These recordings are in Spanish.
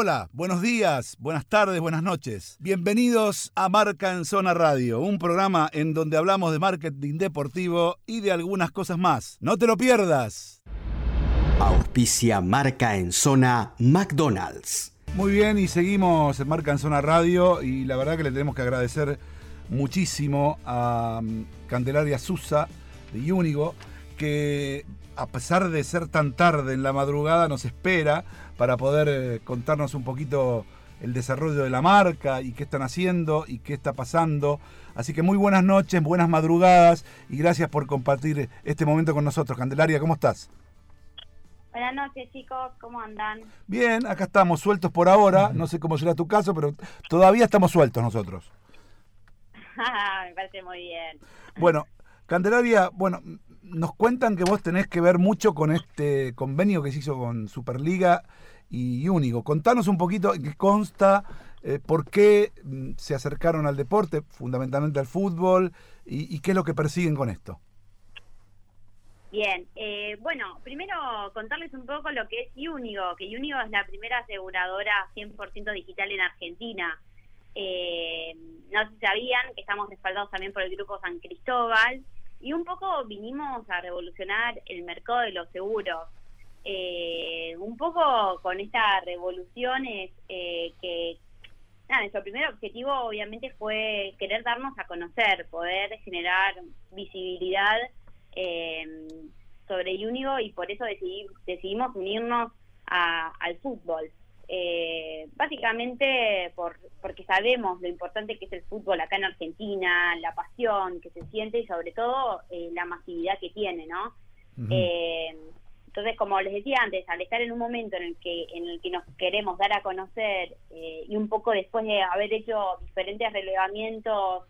Hola, buenos días, buenas tardes, buenas noches. Bienvenidos a Marca en Zona Radio, un programa en donde hablamos de marketing deportivo y de algunas cosas más. No te lo pierdas. Auspicia Marca en Zona McDonald's. Muy bien, y seguimos en Marca en Zona Radio y la verdad que le tenemos que agradecer muchísimo a mm, Candelaria Susa de Únigo, que a pesar de ser tan tarde en la madrugada nos espera para poder eh, contarnos un poquito el desarrollo de la marca y qué están haciendo y qué está pasando. Así que muy buenas noches, buenas madrugadas y gracias por compartir este momento con nosotros. Candelaria, ¿cómo estás? Buenas noches, chicos, ¿cómo andan? Bien, acá estamos sueltos por ahora. No sé cómo será tu caso, pero todavía estamos sueltos nosotros. Me parece muy bien. Bueno, Candelaria, bueno, nos cuentan que vos tenés que ver mucho con este convenio que se hizo con Superliga y Único. Contanos un poquito qué consta, eh, por qué mm, se acercaron al deporte, fundamentalmente al fútbol, y, qué es lo que persiguen con esto. Bien, eh, bueno, primero contarles un poco lo que es Único, que Único es la primera aseguradora 100% digital en Argentina. Eh, no sé si sabían que estamos respaldados también por el Grupo San Cristóbal, y un poco vinimos a revolucionar el mercado de los seguros. Eh, un poco con esta revolución es eh, que nuestro primer objetivo obviamente fue querer darnos a conocer, poder generar visibilidad eh, sobre Unigo y por eso decidimos unirnos al fútbol. Eh, básicamente por, porque sabemos lo importante que es el fútbol acá en Argentina, la pasión que se siente y sobre todo eh, la masividad que tiene, ¿no? eh, entonces, como les decía antes, al estar en un momento en el que en el que nos queremos dar a conocer eh, y un poco después de haber hecho diferentes relevamientos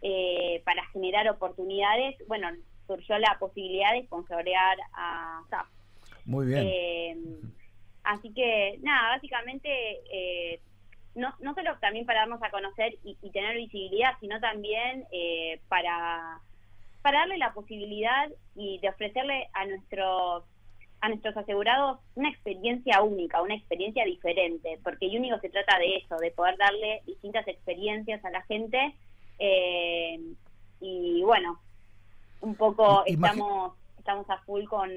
eh, para generar oportunidades, bueno, surgió la posibilidad de sponsorear a SAP. Muy bien. Así que, nada, básicamente, eh, no, no solo también para darnos a conocer y, tener visibilidad, sino también eh, para, para darle la posibilidad y de ofrecerle a nuestros a nuestros asegurados una experiencia única, una experiencia diferente, porque único se trata de eso, de poder darle distintas experiencias a la gente. Eh, y bueno, un poco estamos estamos a full con,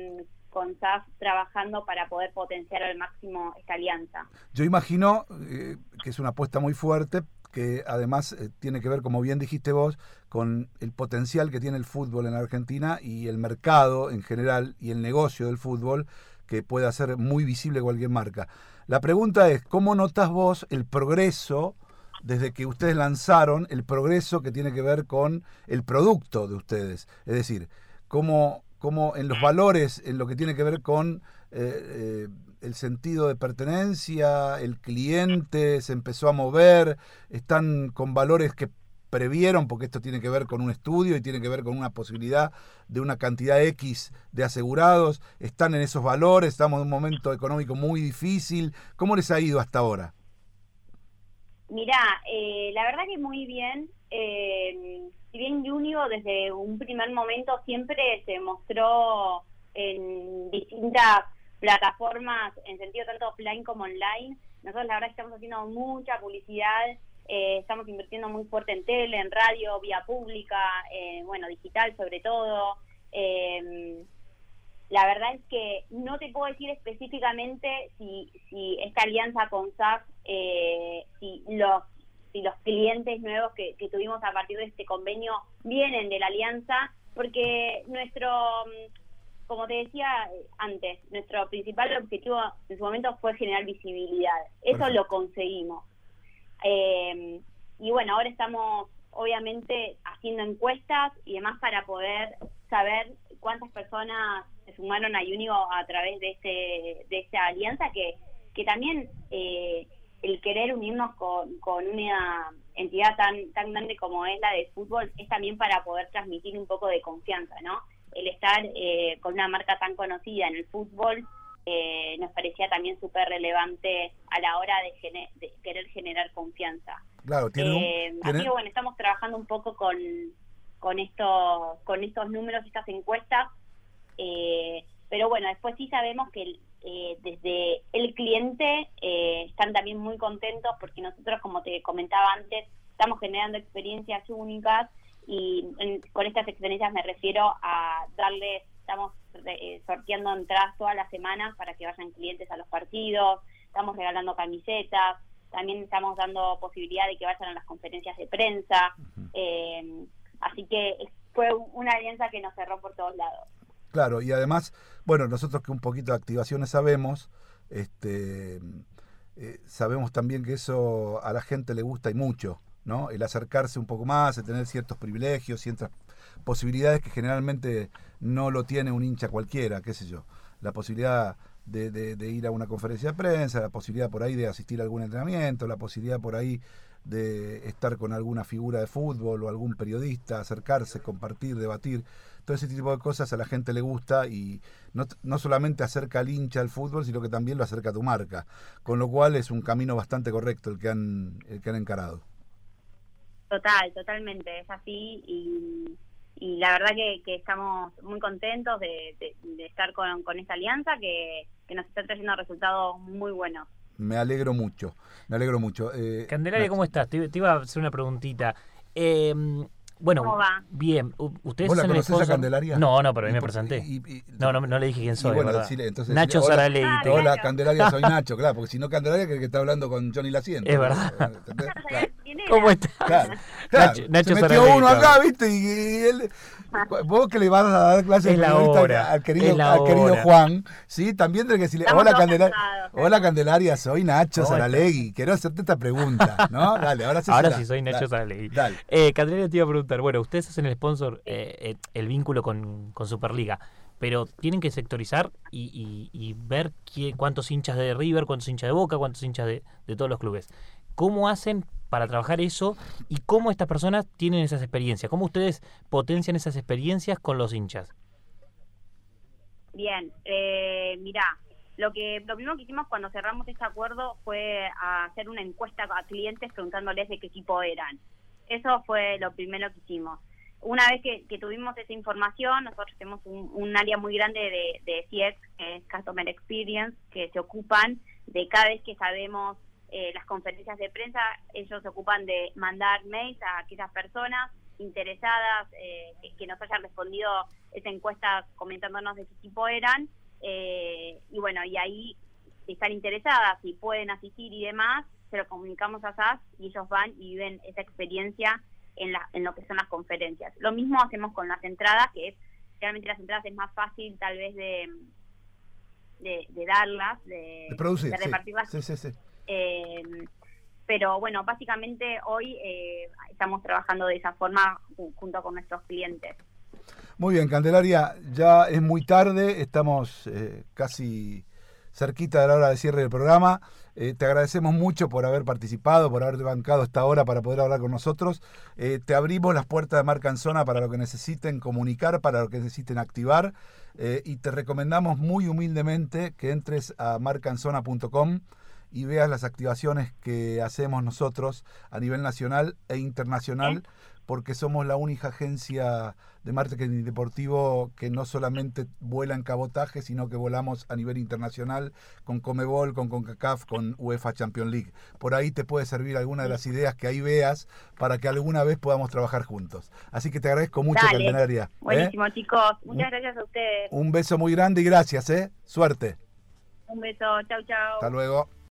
con SAF trabajando para poder potenciar al máximo esta alianza. Yo imagino eh, que es una apuesta muy fuerte, que además eh, tiene que ver, como bien dijiste vos, con el potencial que tiene el fútbol en Argentina y el mercado en general y el negocio del fútbol que puede hacer muy visible cualquier marca. La pregunta es, ¿cómo notas vos el progreso desde que ustedes lanzaron, el progreso que tiene que ver con el producto de ustedes? Es decir, ¿cómo, como en los valores, en lo que tiene que ver con eh, eh, el sentido de pertenencia, el cliente se empezó a mover, están con valores que previeron, porque esto tiene que ver con un estudio y tiene que ver con una posibilidad de una cantidad X de asegurados, están en esos valores, estamos en un momento económico muy difícil. ¿Cómo les ha ido hasta ahora? Mirá, eh, la verdad que muy bien. Eh, si bien Junio desde un primer momento siempre se mostró en distintas plataformas, en sentido tanto offline como online, nosotros la verdad estamos haciendo mucha publicidad, eh, estamos invirtiendo muy fuerte en tele, en radio, vía pública, eh, bueno, digital sobre todo. Eh, la verdad es que no te puedo decir específicamente si, si esta alianza con SAF, si los si los clientes nuevos que, tuvimos a partir de este convenio vienen de la alianza, porque nuestro, mm, como te decía antes, nuestro principal objetivo en su momento fue generar visibilidad. Eso lo conseguimos. Eh, y bueno, ahora estamos obviamente haciendo encuestas y demás para poder saber cuántas personas se sumaron a Unigo a través de este de esta alianza que que también eh, el querer unirnos con, con una entidad tan, tan grande como es la de fútbol es también para poder transmitir un poco de confianza, ¿no? El estar eh, con una marca tan conocida en el fútbol eh, nos parecía también súper relevante a la hora de, querer generar confianza. Claro, tiene, eh, bueno, estamos trabajando un poco con, con, estos, con estos números, estas encuestas, pero bueno, después sí sabemos que eh, desde el cliente eh, están también muy contentos porque nosotros, como te comentaba antes, estamos generando experiencias únicas y con estas experiencias me refiero a darles, estamos eh, sorteando entradas todas las semanas para que vayan clientes a los partidos, estamos regalando camisetas, también estamos dando posibilidad de que vayan a las conferencias de prensa, así que fue una alianza que nos cerró por todos lados. Claro, y además, bueno, nosotros que un poquito de activaciones sabemos, este, eh, sabemos también que eso a la gente le gusta y mucho, ¿no? El acercarse un poco más, el tener ciertos privilegios, ciertas posibilidades que generalmente no lo tiene un hincha cualquiera, qué sé yo. La posibilidad de, de, ir a una conferencia de prensa, la posibilidad por ahí de asistir a algún entrenamiento, la posibilidad por ahí de estar con alguna figura de fútbol o algún periodista, acercarse, compartir, debatir. Todo ese tipo de cosas a la gente le gusta y no, no solamente acerca al hincha al fútbol, sino que también lo acerca a tu marca. Con lo cual es un camino bastante correcto el que han, el que han encarado. Total, totalmente, es así y, y la verdad que, que estamos muy contentos de, de, estar con, con esta alianza que, que nos está trayendo resultados muy buenos. Me alegro mucho, me alegro mucho. Eh, Candelaria, ¿cómo estás? Te, iba a hacer una preguntita. Eh, bueno, ¿Cómo va? bien. ¿Ustedes ¿Vos la conocés a Candelaria? No, no, pero a mí me presenté. no, no, no le dije quién soy. Bueno, entonces, Nacho hola, Hola, hola, Candelaria, soy Nacho, claro, porque si no Candelaria cree que está hablando con Johnny Laciente. Es verdad. ¿Cómo estás? Claro, Nacho, Nacho se metió uno acá, ¿viste? Y, él, vos que le vas a dar clases de hora, al querido, al querido Juan, ¿sí? También tenés que decirle, hola Candelaria, hola Candelaria, soy Nacho Saralegui, quiero hacerte esta pregunta, ¿no? Dale, ahora sí. Ahora sí soy Nacho Saralegui. Dale. Eh, Candelaria te iba a preguntar, bueno, ustedes hacen el sponsor, eh, eh, el vínculo con, con, Superliga, pero tienen que sectorizar y, y, ver cuántos hinchas de River, cuántos hinchas de Boca, cuántos hinchas de, de todos los clubes. ¿Cómo hacen para trabajar eso y cómo estas personas tienen esas experiencias? ¿Cómo ustedes potencian esas experiencias con los hinchas? Bien, eh, mira, lo que lo primero que hicimos cuando cerramos este acuerdo fue hacer una encuesta a clientes preguntándoles de qué equipo eran. Eso fue lo primero que hicimos. Una vez que, tuvimos esa información, nosotros tenemos un, área muy grande de, de CX, que es Customer Experience, que se ocupan de cada vez que sabemos eh, las conferencias de prensa, ellos se ocupan de mandar mails a aquellas personas interesadas eh, que, nos hayan respondido esa encuesta comentándonos de qué tipo eran. Eh, y bueno, y ahí, si están interesadas, si pueden asistir y demás, se lo comunicamos a SAS y ellos van y viven esa experiencia en, la, en lo que son las conferencias. Lo mismo hacemos con las entradas, que es realmente las entradas es más fácil tal vez de, de, darlas, de, de, repartirlas. Sí, sí, sí. Eh, pero bueno, básicamente hoy eh, estamos trabajando de esa forma junto con nuestros clientes. Muy bien, Candelaria, ya es muy tarde, estamos eh, casi cerquita de la hora de cierre del programa. te agradecemos mucho por haber participado, por haberte bancado esta hora para poder hablar con nosotros. te abrimos las puertas de Marca para lo que necesiten comunicar, para lo que necesiten activar. y te recomendamos muy humildemente que entres a marcanzona.com y veas las activaciones que hacemos nosotros a nivel nacional e internacional, porque somos la única agencia de marketing deportivo que no solamente vuela en cabotaje, sino que volamos a nivel internacional con Comebol, con CONCACAF, con UEFA Champions League. Por ahí te puede servir alguna de las ideas que ahí veas para que alguna vez podamos trabajar juntos. Así que te agradezco mucho, Dale. ¿eh? Buenísimo, chicos. Muchas gracias a ustedes. Un beso muy grande y gracias, ¿eh? Suerte. Un beso. Chau, chau. Hasta luego.